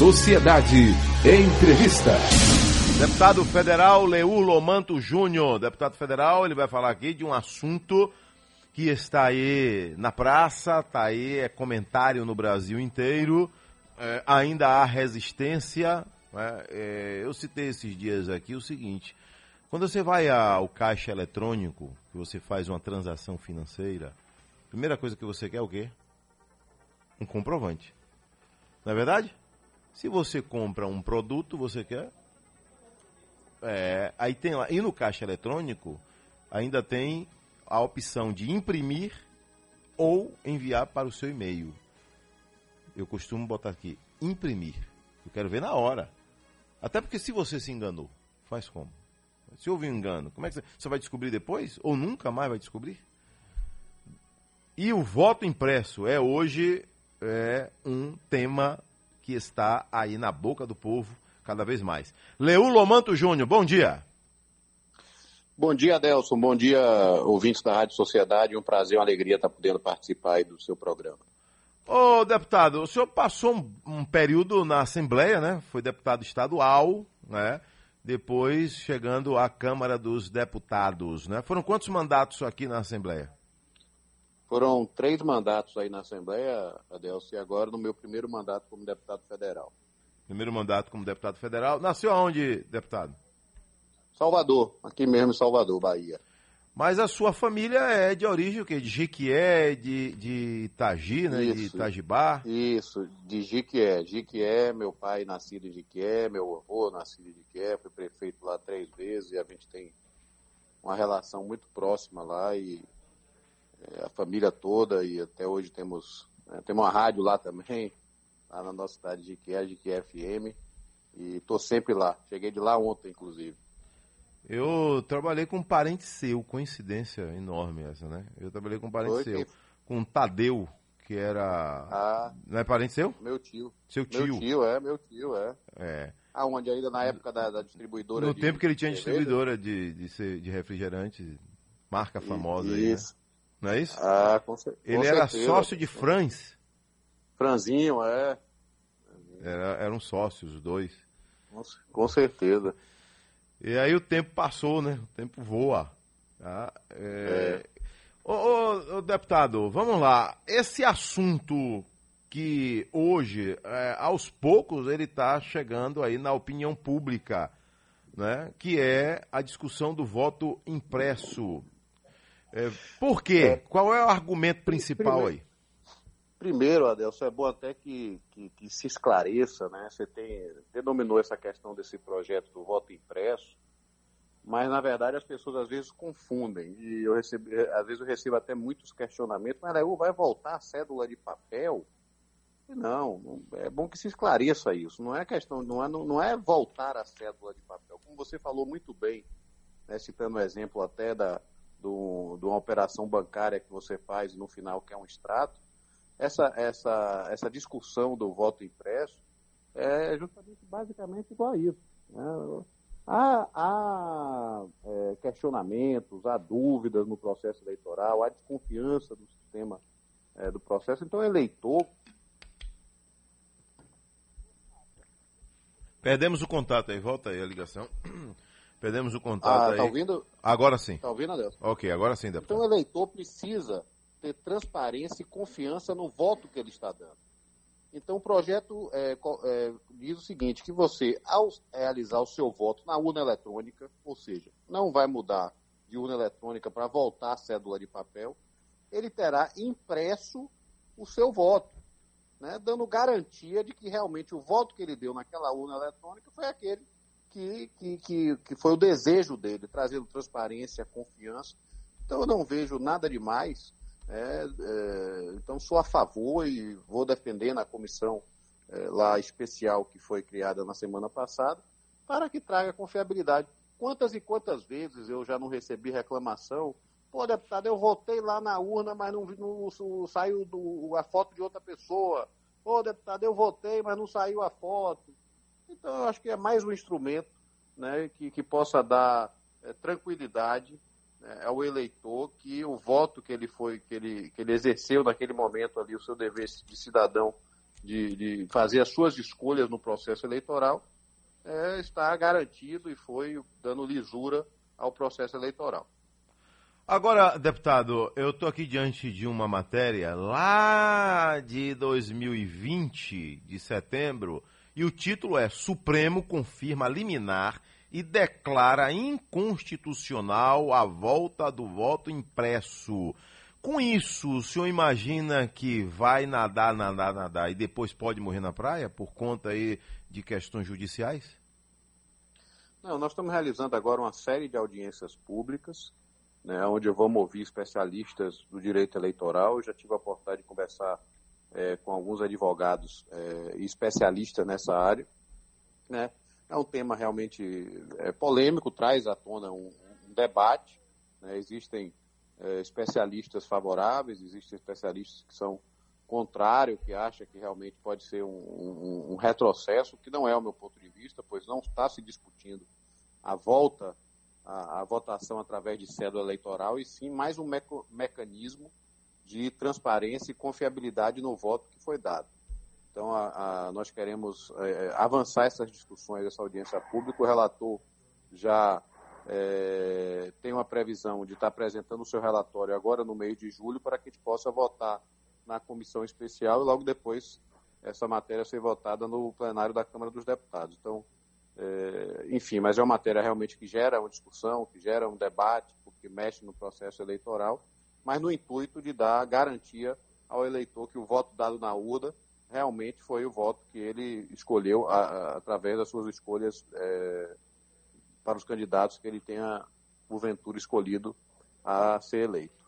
Sociedade. Entrevista. Deputado federal Leur Lomanto Júnior. Deputado federal, ele vai falar aqui de um assunto que está aí na praça, está aí, é comentário no Brasil inteiro. É, ainda há resistência. Né? É, eu citei esses dias aqui o seguinte: quando você vai ao caixa eletrônico, que você faz uma transação financeira, primeira coisa que você quer é o quê? Um comprovante. Não é verdade? Se você compra um produto, você quer. É, aí tem lá. E no caixa eletrônico, ainda tem a opção de imprimir ou enviar para o seu e-mail. Eu costumo botar aqui, imprimir. Eu quero ver na hora. Até porque se você se enganou, faz como? Se houve um engano, como é que você, você vai descobrir depois? Ou nunca mais vai descobrir? E o voto impresso é hoje é um tema que está aí na boca do povo cada vez mais. Leu Lomanto Júnior, bom dia. Bom dia, Adelson. Bom dia, ouvintes da Rádio Sociedade. Um prazer, uma alegria estar podendo participar aí do seu programa. Ô, deputado, o senhor passou um, um período na Assembleia, né? Foi deputado estadual, né? Depois chegando à Câmara dos Deputados, né? Foram quantos mandatos aqui na Assembleia? Foram três mandatos aí na Assembleia, Adelson, e agora no meu primeiro mandato como deputado federal. Primeiro mandato como deputado federal. Nasceu aonde, deputado? Salvador, aqui mesmo em Salvador, Bahia. Mas a sua família é de origem o quê? De Jiquié, de, de Itagi, né? Isso, de Itagibá? Isso, de Jiquié. Jiquié, meu pai nascido em Jiquié, meu avô nascido em Jiquié, fui prefeito lá três vezes e a gente tem uma relação muito próxima lá e família toda e até hoje temos, né, temos uma rádio lá também, lá na nossa cidade de Jiquié, Jiquié FM, e estou sempre lá. Cheguei de lá ontem, inclusive. Eu trabalhei com um parente seu, coincidência enorme essa, né? Eu trabalhei com um parente Foi, seu, que... com Tadeu, que era. Ah, não é parente seu? Meu tio. Seu tio? Meu tio, é, meu tio, é. É. Aonde ainda na época da, da distribuidora. No de, tempo que ele tinha distribuidora de, de, de refrigerante, marca famosa isso. aí. Né? Não é isso? Ah, com, cer Ele era certeza. sócio de Franz. Franzinho, é. Era, eram sócios, os dois. Com certeza. E aí o tempo passou, né? O tempo voa. Tá? É... É. Ô, ô, ô, deputado, vamos lá. Esse assunto que hoje, é, aos poucos, ele está chegando aí na opinião pública, né? que é a discussão do voto impresso. É, por quê? É. Qual é o argumento principal primeiro, aí? Primeiro, Adelson, é bom até que, que, que, se esclareça, né? Você tem, denominou essa questão desse projeto do voto impresso, mas na verdade as pessoas às vezes confundem. E eu recebo, às vezes eu recebo até muitos questionamentos, mas aí vai voltar a cédula de papel? Não, é bom que se esclareça isso. Não é questão, não é, não é voltar a cédula de papel. Como você falou muito bem, né, citando o exemplo até da, do, de uma operação bancária que você faz no final, que é um extrato, essa, essa, essa discussão do voto impresso é justamente basicamente igual a isso. Né? Há, há é, questionamentos, há dúvidas no processo eleitoral, há desconfiança do sistema é, do processo. Então, eleitor. Perdemos o contato aí, volta aí a ligação. Perdemos o contato ah, aí. Tá ouvindo? Agora sim. Tá ouvindo, Adelson? Ok, agora sim, deputado. Então o eleitor precisa ter transparência e confiança no voto que ele está dando. Então o projeto é, é, diz o seguinte, que você, ao realizar o seu voto na urna eletrônica, ou seja, não vai mudar de urna eletrônica para voltar a cédula de papel, ele terá impresso o seu voto, né, dando garantia de que realmente o voto que ele deu naquela urna eletrônica foi aquele que, que, que, que foi o desejo dele, trazendo transparência, confiança. Então eu não vejo nada demais. É, é, então sou a favor e vou defender na comissão é, lá especial que foi criada na semana passada, para que traga confiabilidade. Quantas e quantas vezes eu já não recebi reclamação? Pô, deputado, eu votei lá na urna, mas não, não, não saiu do, a foto de outra pessoa. Pô, deputado, eu votei, mas não saiu a foto. Então, eu acho que é mais um instrumento né, que, que possa dar é, tranquilidade né, ao eleitor que o voto que ele foi, que ele, que ele exerceu naquele momento ali, o seu dever de cidadão de, de fazer as suas escolhas no processo eleitoral, é, está garantido e foi dando lisura ao processo eleitoral. Agora, deputado, eu estou aqui diante de uma matéria lá de 2020, de setembro, e o título é Supremo confirma liminar e declara inconstitucional a volta do voto impresso. Com isso, o senhor imagina que vai nadar, nadar, nadar e depois pode morrer na praia por conta aí de questões judiciais? Não, nós estamos realizando agora uma série de audiências públicas, né, onde vamos ouvir especialistas do direito eleitoral. Eu já tive a oportunidade de conversar é, com alguns advogados é, especialistas nessa área. Né? É um tema realmente é, polêmico, traz à tona um, um debate. Né? Existem é, especialistas favoráveis, existem especialistas que são contrários, que acham que realmente pode ser um, um, um, retrocesso, que não é o meu ponto de vista, pois não está se discutindo a volta, a votação através de cédula eleitoral, e sim mais um meco, mecanismo de transparência e confiabilidade no voto que foi dado. Então, a, a, nós queremos é, avançar essas discussões, essa audiência pública. O relator já é, tem uma previsão de estar apresentando o seu relatório agora no mês de julho para que a gente possa votar na comissão especial e logo depois essa matéria ser votada no plenário da Câmara dos Deputados. Então, é, enfim, mas é uma matéria realmente que gera uma discussão, que gera um debate, porque mexe no processo eleitoral, mas no intuito de dar garantia ao eleitor que o voto dado na urna realmente foi o voto que ele escolheu a, a, através das suas escolhas é, para os candidatos que ele tenha, porventura, escolhido a ser eleito.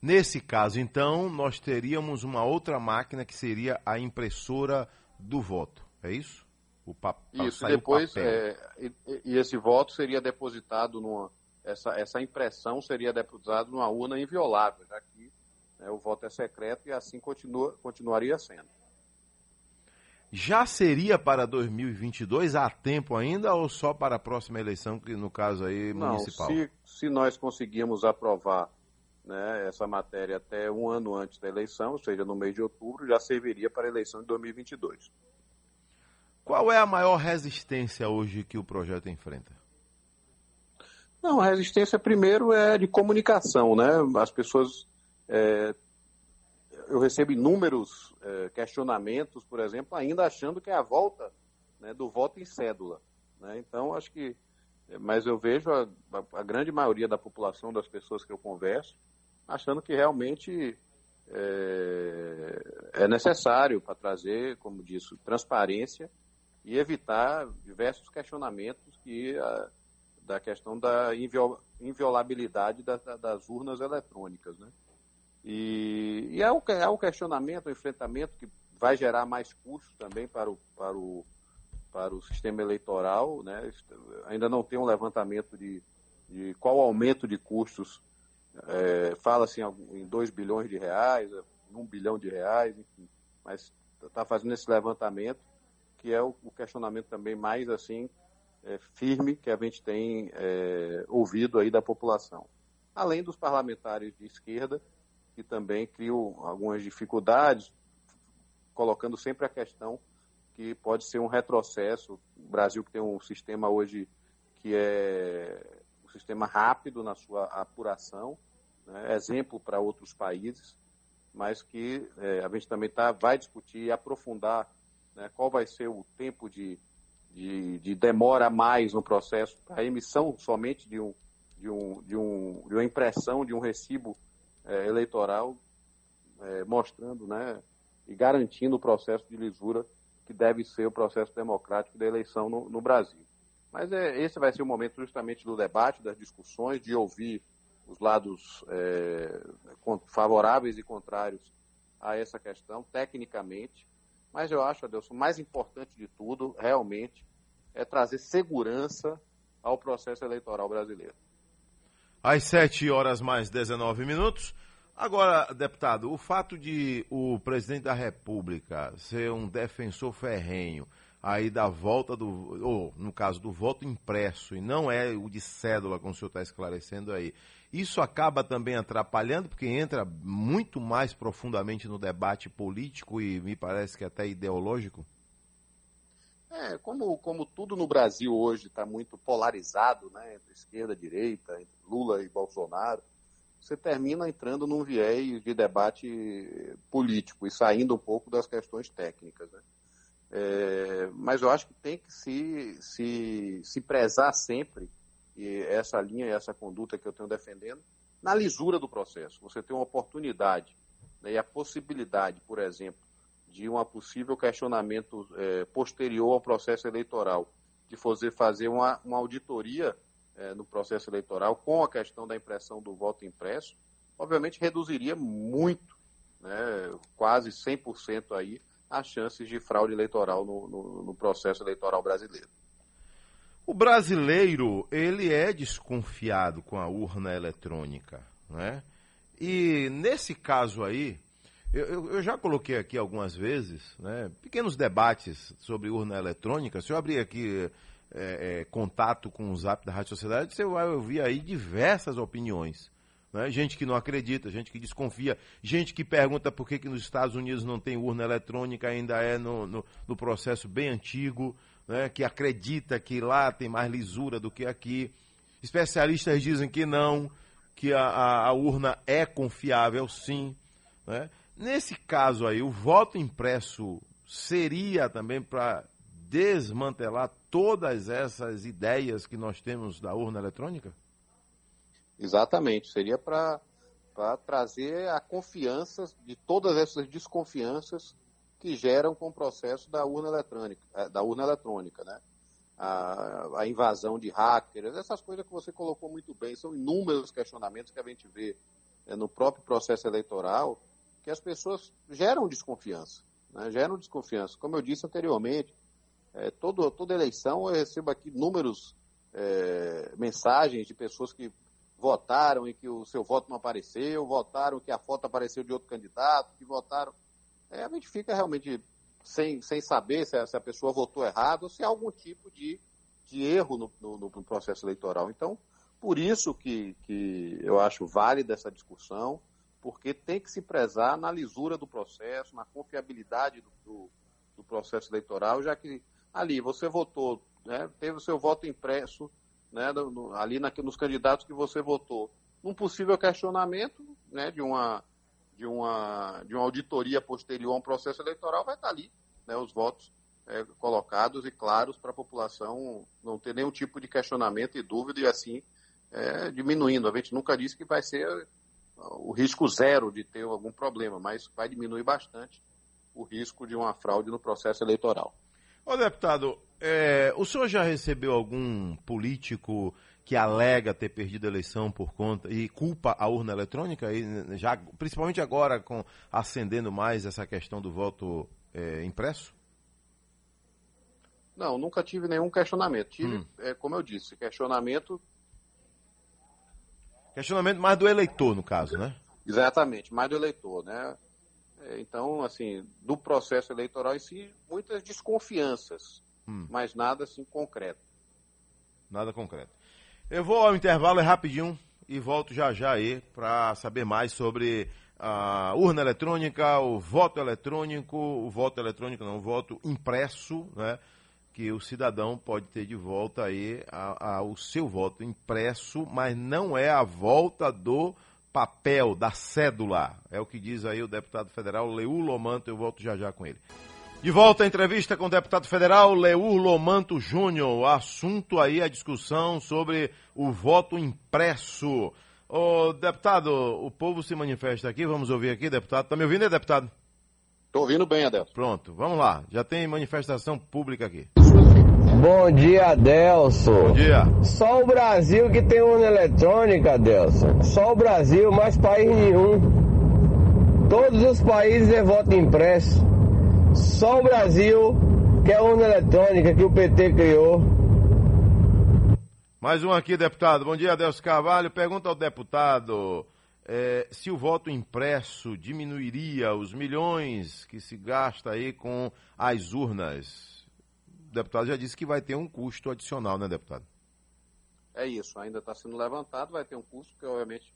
Nesse caso, então, nós teríamos uma outra máquina que seria a impressora do voto, é isso? O pap isso, e depois, é, e, e, esse voto seria depositado numa. Essa, essa impressão seria depositada numa urna inviolável, já que né, o voto é secreto e assim continua, continuaria sendo. Já seria para 2022 há tempo ainda ou só para a próxima eleição, que no caso aí municipal? Não, se, se nós conseguirmos aprovar né, essa matéria até um ano antes da eleição, ou seja, no mês de outubro, já serviria para a eleição de 2022. Qual é a maior resistência hoje que o projeto enfrenta? Não, a resistência primeiro é de comunicação, né? As pessoas é, eu recebo inúmeros é, questionamentos, por exemplo, ainda achando que é a volta né, do voto em cédula. Né? Então, acho que. Mas eu vejo a, a, grande maioria da população, das pessoas que eu converso, achando que realmente é, é necessário para trazer, como disse, transparência e evitar diversos questionamentos que a, da questão da inviolabilidade da, da, das urnas eletrônicas. Né? E, e é, o, é o questionamento, o enfrentamento que vai gerar mais custos também para o, para o, para o sistema eleitoral. Né? Ainda não tem um levantamento de, de qual aumento de custos. É, Fala-se em 2 bilhões de reais, 1 bilhão de reais, enfim, mas está fazendo esse levantamento, que é o, o questionamento também mais assim é, firme que a gente tem é, ouvido aí da população. Além dos parlamentares de esquerda, que também criam algumas dificuldades, colocando sempre a questão que pode ser um retrocesso. O Brasil que tem um sistema hoje que é um sistema rápido na sua apuração, né, exemplo para outros países, mas que é, a gente também tá, vai discutir e aprofundar né, qual vai ser o tempo de, de, de demora mais no processo a emissão somente de, um, de, um, de, um, de uma impressão de um recibo é, eleitoral, é, mostrando né, e garantindo o processo de lisura que deve ser o processo democrático da eleição no, no Brasil. Mas é, esse vai ser o momento justamente do debate, das discussões, de ouvir os lados é, favoráveis e contrários a essa questão, tecnicamente. Mas eu acho, Adelson, o mais importante de tudo, realmente, é trazer segurança ao processo eleitoral brasileiro. Às 7 horas mais 19 minutos, Agora, deputado, o fato de o presidente da República ser um defensor ferrenho aí da volta do, ou no caso do voto impresso, e não é o de cédula, como o senhor está esclarecendo aí, isso acaba também atrapalhando, porque entra muito mais profundamente no debate político e me parece que até ideológico? É, como, como tudo no Brasil hoje está muito polarizado, né, entre esquerda e direita, entre Lula e Bolsonaro, você termina entrando num viés de debate político e saindo um pouco das questões técnicas. Né? É, mas eu acho que tem que se, se, se prezar sempre, essa linha e essa conduta que eu tenho defendendo, na lisura do processo. Você tem uma oportunidade né, e a possibilidade, por exemplo, de um possível questionamento é, posterior ao processo eleitoral, de fazer, fazer uma, uma auditoria é, no processo eleitoral com a questão da impressão do voto impresso, obviamente reduziria muito, né, quase 100% aí, as chances de fraude eleitoral no, no, no processo eleitoral brasileiro. O brasileiro, ele é desconfiado com a urna eletrônica, né? E nesse caso aí, eu, eu, já coloquei aqui algumas vezes, né, pequenos debates sobre urna eletrônica. Se eu abrir aqui é, é, contato com o Zap da Rádio Sociedade, você vai ouvir aí diversas opiniões. Né? Gente que não acredita, gente que desconfia, gente que pergunta por que, que nos Estados Unidos não tem urna eletrônica, ainda é no, no, no processo bem antigo, né? que acredita que lá tem mais lisura do que aqui. Especialistas dizem que não, que a, a, a urna é confiável sim. Né? Nesse caso aí, o voto impresso seria também para desmantelar todas essas ideias que nós temos da urna eletrônica? Exatamente, seria para trazer a confiança de todas essas desconfianças que geram com o processo da urna eletrônica, eh, da urna eletrônica, né? A, a, invasão de hackers, essas coisas que você colocou muito bem, são inúmeros questionamentos que a gente vê é, no próprio processo eleitoral que as pessoas geram desconfiança, né? geram desconfiança. Como eu disse anteriormente, é, todo, toda eleição eu recebo aqui números, é, mensagens de pessoas que votaram e que o seu voto não apareceu, votaram que a foto apareceu de outro candidato, que votaram. É, a gente fica realmente sem, sem saber se a, se a, pessoa votou errado ou se há algum tipo de, de erro no, no, no processo eleitoral. Então, por isso que, que eu acho válida essa discussão porque tem que se prezar na lisura do processo, na confiabilidade do, do, do processo eleitoral, já que ali você votou, né, teve o seu voto impresso né, no, ali na, nos candidatos que você votou. Um possível questionamento né, de, uma, de, uma, de uma auditoria posterior a um processo eleitoral vai estar ali, né, os votos é, colocados e claros para a população não ter nenhum tipo de questionamento e dúvida e assim é, diminuindo. A gente nunca disse que vai ser o risco zero de ter algum problema, mas vai diminuir bastante o risco de uma fraude no processo eleitoral. Ô deputado, é, o senhor já recebeu algum político que alega ter perdido a eleição por conta e culpa a urna eletrônica, e já, principalmente agora com acendendo mais essa questão do voto é, impresso? Não, nunca tive nenhum questionamento. Tive, hum. é, como eu disse, questionamento Questionamento mais do eleitor, no caso, né? Exatamente, mais do eleitor, né? Então, assim, do processo eleitoral em si, muitas desconfianças, hum. mas nada assim concreto. Nada concreto. Eu vou ao intervalo, é rapidinho, e volto já já aí para saber mais sobre a urna eletrônica, o voto eletrônico, o voto eletrônico não, o voto impresso, né? que o cidadão pode ter de volta aí a, a, o seu voto impresso, mas não é a volta do papel, da cédula. É o que diz aí o deputado federal Leur Lomanto, eu volto já já com ele. De volta à entrevista com o deputado federal Leur Lomanto Júnior. O assunto aí, a discussão sobre o voto impresso. Ô, deputado, o povo se manifesta aqui, vamos ouvir aqui, deputado. Tá me ouvindo, aí, deputado? Estou ouvindo bem, Adelson. Pronto, vamos lá. Já tem manifestação pública aqui. Bom dia, Adelson. Bom dia. Só o Brasil que tem urna eletrônica, Adelson. Só o Brasil, mais país nenhum. Todos os países é voto impresso. Só o Brasil que é urna eletrônica que o PT criou. Mais um aqui, deputado. Bom dia, Adelson Carvalho. Pergunta ao deputado é, se o voto impresso diminuiria os milhões que se gasta aí com as urnas. Deputado já disse que vai ter um custo adicional, né, deputado? É isso, ainda está sendo levantado, vai ter um custo, que obviamente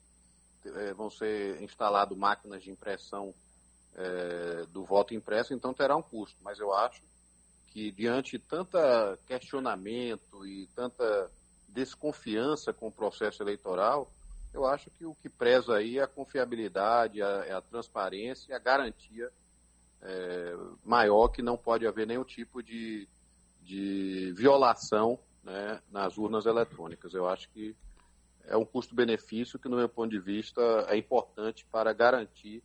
é, vão ser instaladas máquinas de impressão é, do voto impresso, então terá um custo. Mas eu acho que diante de questionamento e tanta desconfiança com o processo eleitoral, eu acho que o que preza aí é a confiabilidade, a, é a transparência e a garantia é, maior que não pode haver nenhum tipo de, de violação né, nas urnas eletrônicas. Eu acho que é um custo-benefício que, no meu ponto de vista, é importante para garantir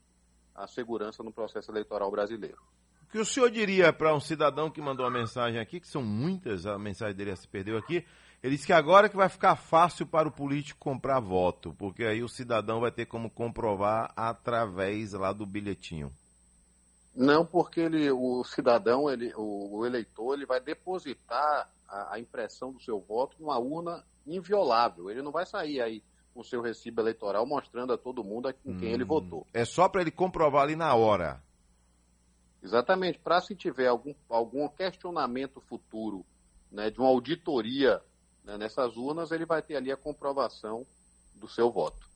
a segurança no processo eleitoral brasileiro. O que o senhor diria para um cidadão que mandou uma mensagem aqui, que são muitas, a mensagem dele se perdeu aqui, ele disse que agora que vai ficar fácil para o político comprar voto, porque aí o cidadão vai ter como comprovar através lá do bilhetinho. Não, porque ele, o cidadão, ele, o, o eleitor, ele vai depositar a, a, impressão do seu voto numa urna inviolável. Ele não vai sair aí com o seu recibo eleitoral mostrando a todo mundo com hum, quem ele hum. votou. É só para ele comprovar ali na hora. Exatamente. Para se tiver algum, algum questionamento futuro né, de uma auditoria né, nessas urnas, ele vai ter ali a comprovação do seu voto.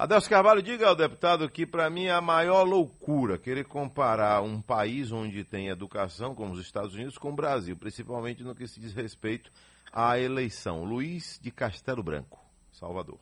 Adelso Carvalho, diga ao deputado que para mim é a maior loucura querer comparar um país onde tem educação, como os Estados Unidos, com o Brasil, principalmente no que se diz respeito à eleição. Luiz de Castelo Branco, Salvador.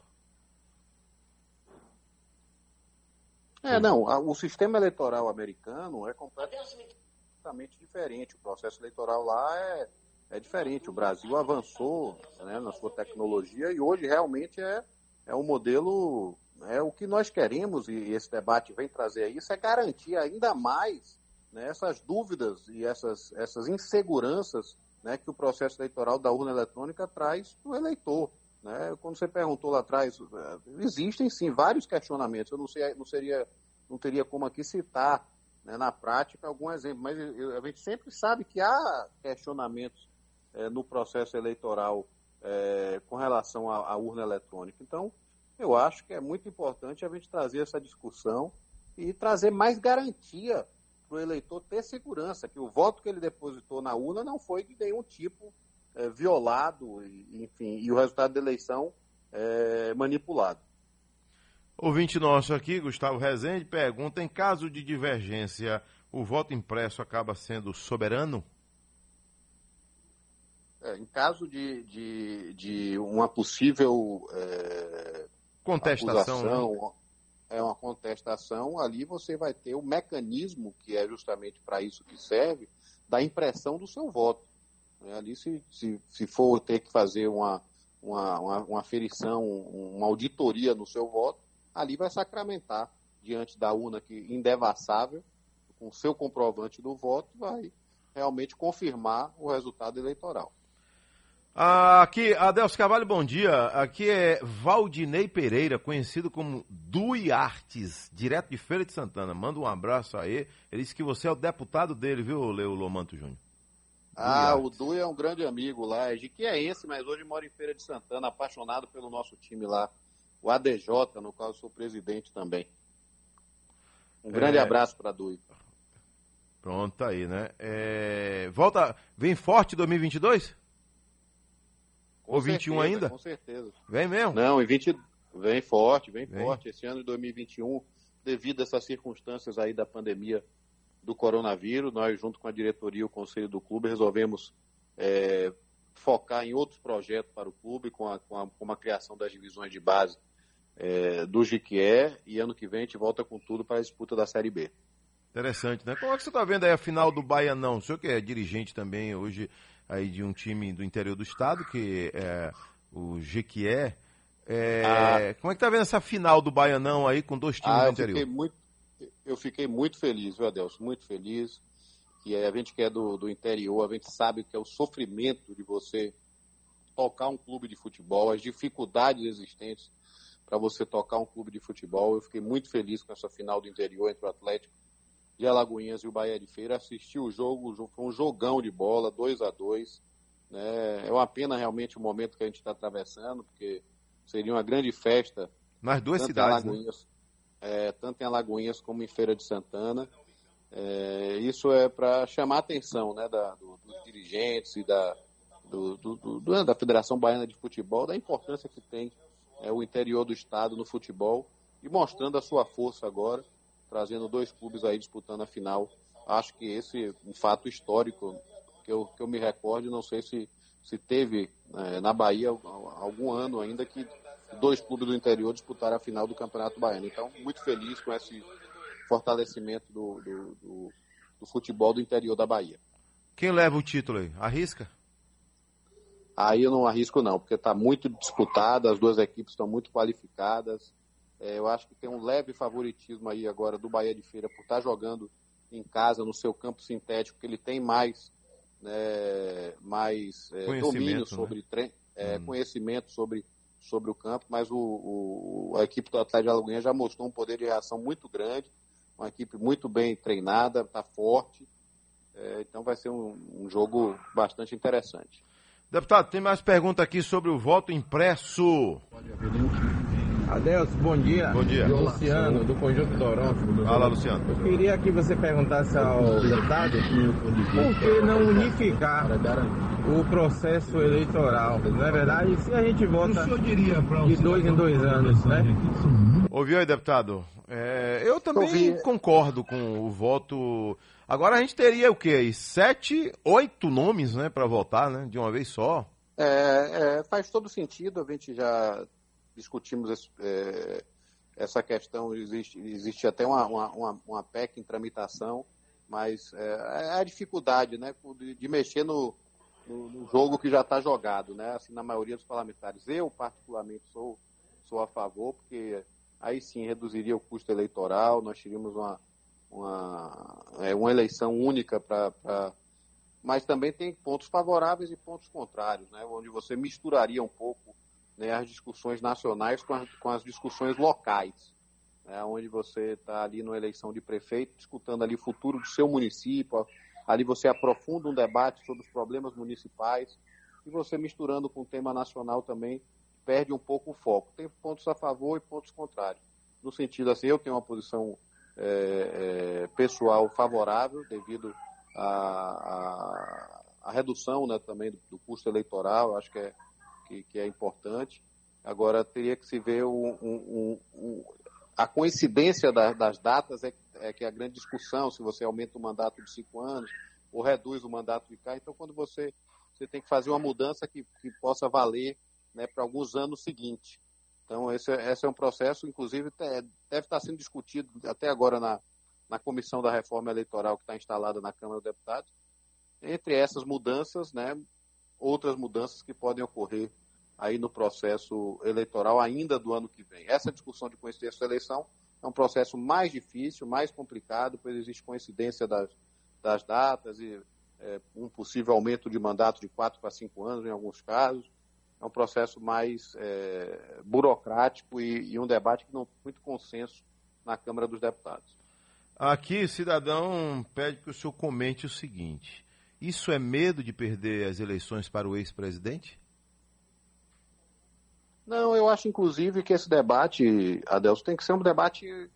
É, não, o sistema eleitoral americano é completamente diferente. O processo eleitoral lá é é diferente. O Brasil avançou né, na sua tecnologia e hoje realmente é, é um modelo. É o que nós queremos, e esse debate vem trazer isso, é garantir ainda mais né, essas dúvidas e essas, essas inseguranças né, que o processo eleitoral da urna eletrônica traz para o eleitor. Né? Quando você perguntou lá atrás, existem sim vários questionamentos. Eu não, sei, não, seria, não teria como aqui citar né, na prática algum exemplo, mas a gente sempre sabe que há questionamentos é, no processo eleitoral é, com relação à, urna eletrônica. Então, eu acho que é muito importante a gente trazer essa discussão e trazer mais garantia para o eleitor ter segurança, que o voto que ele depositou na urna não foi de nenhum tipo é, violado, e, enfim, e o resultado da eleição é, manipulado. Ouvinte nosso aqui, Gustavo Rezende, pergunta: em caso de divergência, o voto impresso acaba sendo soberano? É, em caso de, de, de uma possível é, contestação, né? acusação, né? é uma contestação, ali você vai ter o mecanismo que é justamente para isso que serve, da impressão do seu voto. É, ali, se, se, se for ter que fazer uma, uma, uma, uma ferição, uma auditoria no seu voto, ali vai sacramentar diante da urna que indevassável, com seu comprovante do voto, vai realmente confirmar o resultado eleitoral. Aqui, Adelso Carvalho, bom dia. Aqui é Valdinei Pereira, conhecido como Dui Artes, direto de Feira de Santana. Manda um abraço aí. Ele disse que você é o deputado dele, viu, Leo Lomanto Júnior? Ah, o Dui é um grande amigo lá. É de que é esse, mas hoje mora em Feira de Santana, apaixonado pelo nosso time lá, o ADJ, no qual eu sou presidente também. Um grande é... abraço para Dui. Pronto, tá aí, né? É... Volta, vem forte 2022? Com Ou 21 certeza, ainda? Com certeza. Vem mesmo? Não, em 20, vem forte, vem, vem, forte. Esse ano de 2021, devido a essas circunstâncias aí da pandemia do coronavírus, nós, junto com a diretoria e o conselho do clube, resolvemos é, focar em outros projetos para o clube, com a, com a, com a criação das divisões de base é, do Jiquié, e ano que vem a gente volta com tudo para a disputa da Série B. Interessante, né? Como é que você está vendo aí a final do Baianão? O senhor que é dirigente também hoje aí de um time do interior do estado, que é o Jequié. É, ah, como é que tá vendo essa final do Baianão aí com dois times ah, do interior? Eu fiquei muito, eu fiquei muito feliz, viu, Adelson? Muito feliz. E a gente que é do, do interior, a gente sabe que é o sofrimento de você tocar um clube de futebol, as dificuldades existentes para você tocar um clube de futebol. Eu fiquei muito feliz com essa final do interior entre o Atlético de Alagoinhas e o Bahia de Feira, assisti o jogo, foi um jogão de bola, 2 a 2 né? É uma pena realmente o momento que a gente está atravessando, porque seria uma grande festa Nas duas cidades. Em Alagoinhas, né? é, tanto em Alagoinhas como em Feira de Santana. É, isso é para chamar a atenção né, da, do, dos dirigentes e da, do, do, da Federação Baiana de Futebol, da importância que tem é, o interior do estado no futebol e mostrando a sua força agora, trazendo dois clubes aí disputando a final. Acho que esse é um fato histórico que eu, que eu me recordo, não sei se, se teve é, na Bahia algum ano ainda que dois clubes do interior disputaram a final do Campeonato Baiano. Então, muito feliz com esse fortalecimento do, do, do, do futebol do interior da Bahia. Quem leva o título aí? Arrisca? Aí eu não arrisco não, porque está muito disputado, as duas equipes estão muito qualificadas. É, eu acho que tem um leve favoritismo aí agora do Bahia de Feira por estar tá jogando em casa, no seu campo sintético, que ele tem mais, né, mais é, domínio né? sobre né? é, hum. conhecimento sobre, sobre o campo, mas o, o, a equipe do Atlético de Alagoinha já mostrou um poder de reação muito grande, uma equipe muito bem treinada, está forte, é, então vai ser um, um jogo bastante interessante. Deputado, tem mais pergunta aqui sobre o voto impresso. Adeus, bom dia. Bom dia. Luciano, do Conjunto Dorão. Fala, Luciano. Eu queria que você perguntasse ao deputado por que não unificar o processo eleitoral. Não é verdade? Se a gente vota de dois em dois anos, né? Ouviu aí, deputado? É, eu também concordo com o voto Agora a gente teria o quê? Sete, oito nomes, né, para votar, né, de uma vez só. É, é, faz todo sentido. A gente já discutimos esse, é, essa questão. Existe, existe até uma, uma, uma PEC em tramitação, mas é, é, a dificuldade, né, de, de mexer no, no, no, jogo que já está jogado, né, assim, na maioria dos parlamentares. Eu particularmente sou sou a favor, porque aí sim reduziria o custo eleitoral. Nós teríamos uma uma, é, uma eleição única para. Mas também tem pontos favoráveis e pontos contrários, né, onde você misturaria um pouco né, as discussões nacionais com, com as discussões locais, né, onde você está ali numa eleição de prefeito, disputando ali o futuro do seu município, ali você aprofunda um debate sobre os problemas municipais, e você misturando com o tema nacional também perde um pouco o foco. Tem pontos a favor e pontos contrários. No sentido assim, eu tenho uma posição é, é, pessoal favorável devido à redução né, também do, do, custo eleitoral, acho que é, que, que, é importante. Agora, teria que se ver a coincidência da, das datas é, é, que é a grande discussão, se você aumenta o mandato de cinco anos ou reduz o mandato de cá. Então, quando você, você tem que fazer uma mudança que, que possa valer né, para alguns anos seguintes. Então, esse, esse é um processo, inclusive, deve estar sendo discutido até agora na, na comissão da reforma eleitoral que está instalada na Câmara dos Deputados. Entre essas mudanças, né, outras mudanças que podem ocorrer aí no processo eleitoral ainda do ano que vem. Essa discussão de coincidência da eleição é um processo mais difícil, mais complicado, pois existe coincidência das, das datas e é, um possível aumento de mandato de quatro para cinco anos em alguns casos é um processo mais é, burocrático e, e, um debate que não tem muito consenso na Câmara dos Deputados. Aqui, cidadão pede que o senhor comente o seguinte: isso é medo de perder as eleições para o ex-presidente? Não, eu acho inclusive que esse debate, Adelso, tem que ser um debate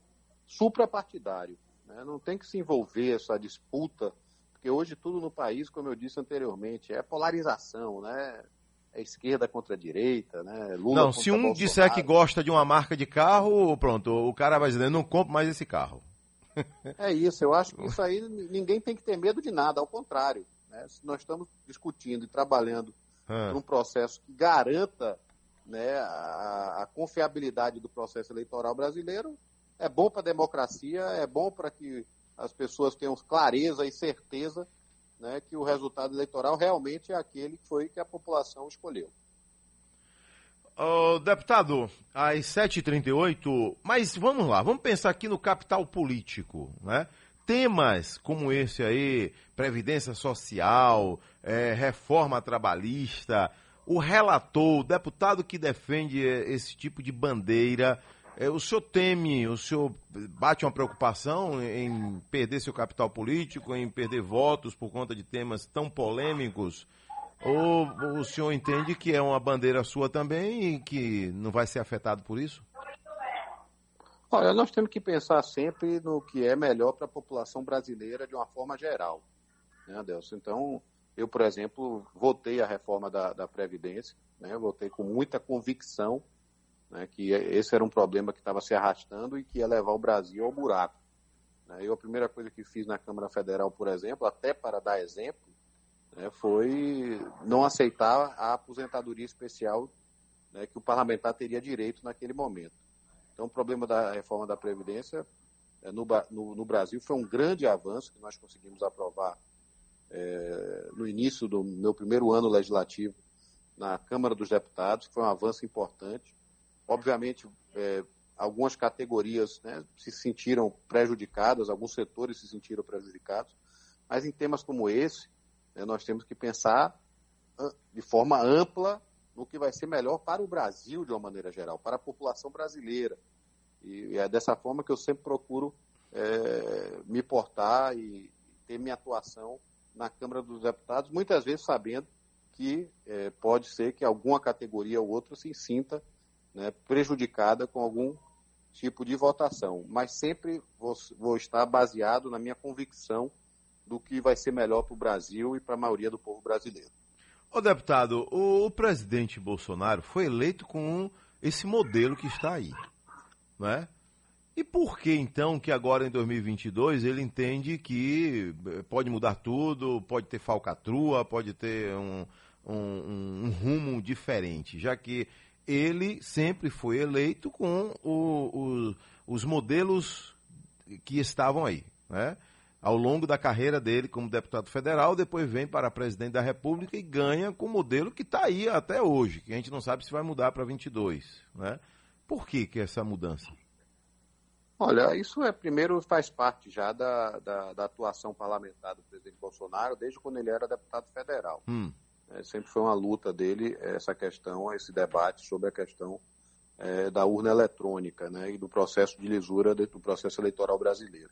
suprapartidário. Né? Não tem que se envolver essa disputa, porque hoje tudo no país, como eu disse anteriormente, é polarização, né? é esquerda contra a direita, né? Lula não, se um Bolsonaro. disser que gosta de uma marca de carro, pronto, o cara vai dizer, não compro mais esse carro. É isso, eu acho que isso aí ninguém tem que ter medo de nada, ao contrário. Né? Se nós estamos discutindo e trabalhando ah. um processo que garanta né, a, a confiabilidade do processo eleitoral brasileiro, é bom para a democracia, é bom para que as pessoas tenham clareza e certeza né, que o resultado eleitoral realmente é aquele que foi que a população escolheu. Oh, deputado, às 7h38, mas vamos lá, vamos pensar aqui no capital político, né? Temas como esse aí, Previdência Social, é, reforma trabalhista, o relator, o deputado que defende é, esse tipo de bandeira, é, o senhor teme, o senhor bate uma preocupação em perder seu capital político, em perder votos por conta de temas tão polêmicos? Ou o senhor entende que é uma bandeira sua também e que não vai ser afetado por isso? Olha, nós temos que pensar sempre no que é melhor para a população brasileira de uma forma geral, né, Adelson? Então, eu, por exemplo, votei a reforma da, da Previdência, né, votei com muita convicção né, que esse era um problema que estava se arrastando e que ia levar o Brasil ao buraco. Né. Eu, a primeira coisa que fiz na Câmara Federal, por exemplo, até para dar exemplo, né, foi não aceitar a aposentadoria especial né, que o parlamentar teria direito naquele momento. Então, o problema da reforma da Previdência é, no, no, no, Brasil foi um grande avanço que nós conseguimos aprovar é, no início do meu primeiro ano legislativo na Câmara dos Deputados, foi um avanço importante. Obviamente, é, algumas categorias né, se sentiram prejudicadas, alguns setores se sentiram prejudicados, mas em temas como esse, né, nós temos que pensar de forma ampla no que vai ser melhor para o Brasil de uma maneira geral, para a população brasileira. E é dessa forma que eu sempre procuro é, me portar e ter minha atuação na Câmara dos Deputados, muitas vezes sabendo que é, pode ser que alguma categoria ou outra se sinta né, prejudicada com algum tipo de votação, mas sempre vou, vou estar baseado na minha convicção do que vai ser melhor para o Brasil e para a maioria do povo brasileiro. Ô deputado, o, o presidente Bolsonaro foi eleito com esse modelo que está aí, não é? E por que então que agora em 2022 ele entende que eh, pode mudar tudo, pode ter falcatrua, pode ter um, um, um rumo diferente, já que ele sempre foi eleito com o, o, os modelos que estavam aí, né? ao longo da carreira dele como deputado federal, depois vem para presidente da República e ganha com o modelo que está aí até hoje, que a gente não sabe se vai mudar para 22. Né? Por que, que essa mudança? Olha, isso é primeiro faz parte já da, da, da atuação parlamentar do presidente Bolsonaro desde quando ele era deputado federal. Hum. É, sempre foi uma luta dele essa questão, esse debate sobre a questão é, da urna eletrônica né, e do processo de lisura do processo eleitoral brasileiro.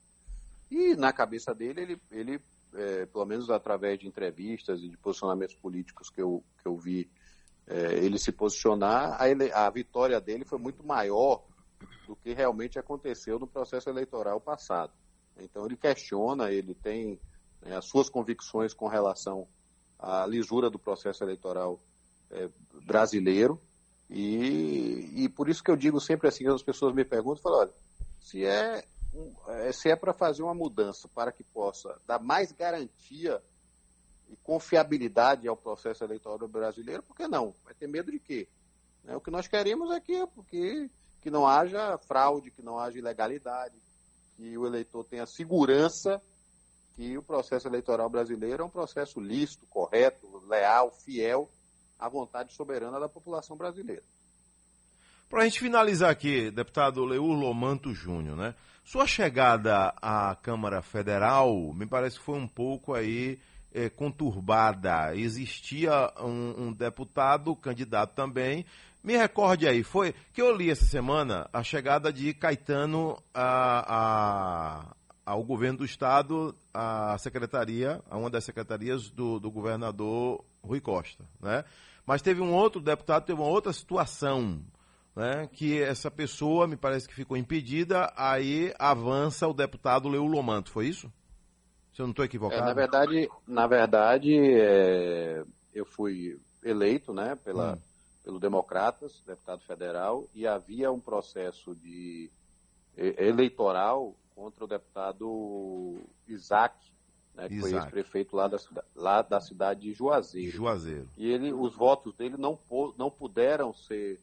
E na cabeça dele, ele, ele é, pelo menos através de entrevistas e de posicionamentos políticos que eu, que eu vi é, ele se posicionar, a, ele, a vitória dele foi muito maior do que realmente aconteceu no processo eleitoral passado. Então ele questiona, ele tem né, as suas convicções com relação à lisura do processo eleitoral é, brasileiro. E, e por isso que eu digo sempre assim, as pessoas me perguntam, falam, olha, se é é, se é para fazer uma mudança para que possa dar mais garantia e confiabilidade ao processo eleitoral brasileiro, por que não? Vai ter medo de quê? Né? O que nós queremos é que, porque, que não haja fraude, que não haja ilegalidade, que o eleitor tenha segurança que o processo eleitoral brasileiro é um processo lícito, correto, leal, fiel à vontade soberana da população brasileira. Para a gente finalizar aqui, deputado Leur Lomanto Júnior, né? Sua chegada à Câmara Federal me parece que foi um pouco aí é, conturbada. Existia um, um, deputado, candidato também. Me recorde aí, foi que eu li essa semana a chegada de Caetano a, a, ao governo do estado, à secretaria, a uma das secretarias do, do governador Rui Costa, né? Mas teve um outro deputado, teve uma outra situação né, que essa pessoa, me parece que ficou impedida, aí avança o deputado Leu Lomanto, foi isso? Se eu não estou equivocado. É, na verdade, na verdade é, eu fui eleito né, pela, hum. pelo Democratas, deputado federal, e havia um processo de eleitoral contra o deputado Isaac, né, que Isaac. foi ex-prefeito lá da, lá da cidade de Juazeiro. Juazeiro. E ele, os votos dele não, não puderam ser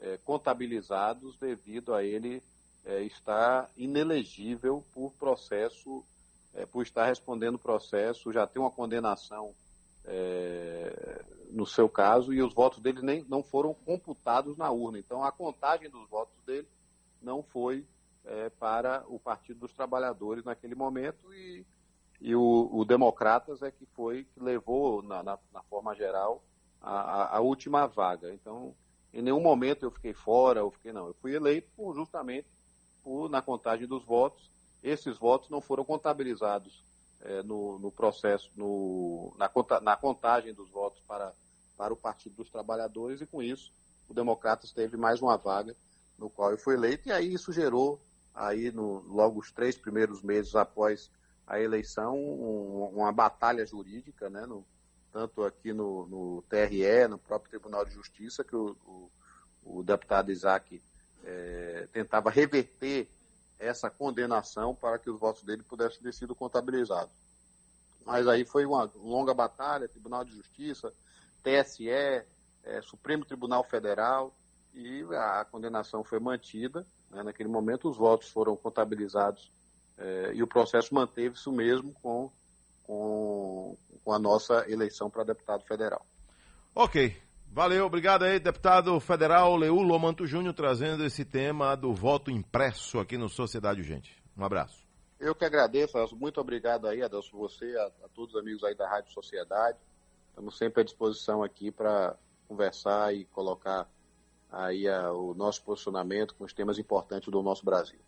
é, contabilizados devido a ele é, estar inelegível por processo, é, por estar respondendo processo, já tem uma condenação é, no seu caso e os votos dele nem, não foram computados na urna. Então a contagem dos votos dele não foi é, para o Partido dos Trabalhadores naquele momento e, e o, o Democratas é que foi que levou, na, na, na forma geral, a, a última vaga. Então, em nenhum momento eu fiquei fora, eu fiquei não. Eu fui eleito por, justamente por, na contagem dos votos. Esses votos não foram contabilizados é, no, no, processo, no, na, conta, na, contagem dos votos para, para o Partido dos Trabalhadores e com isso o Democratas teve mais uma vaga no qual eu fui eleito e aí isso gerou aí no, logo os três primeiros meses após a eleição, um, uma batalha jurídica, né, no, tanto aqui no, no, TRE, no próprio Tribunal de Justiça, que o, o, o deputado Isaac é, tentava reverter essa condenação para que os votos dele pudessem ter sido contabilizados. Mas aí foi uma longa batalha, Tribunal de Justiça, TSE, é, Supremo Tribunal Federal, e a condenação foi mantida. Né? Naquele momento, os votos foram contabilizados é, e o processo manteve-se o mesmo com, com, com a nossa eleição para deputado federal. Ok. Valeu, obrigado aí, deputado federal Leulo Manto Júnior, trazendo esse tema do voto impresso aqui no Sociedade Urgente. Um abraço. Eu que agradeço, Adelson. Muito obrigado aí, Adelson, você, a, a todos os amigos aí da Rádio Sociedade. Estamos sempre à disposição aqui para conversar e colocar aí a, o nosso posicionamento com os temas importantes do nosso Brasil.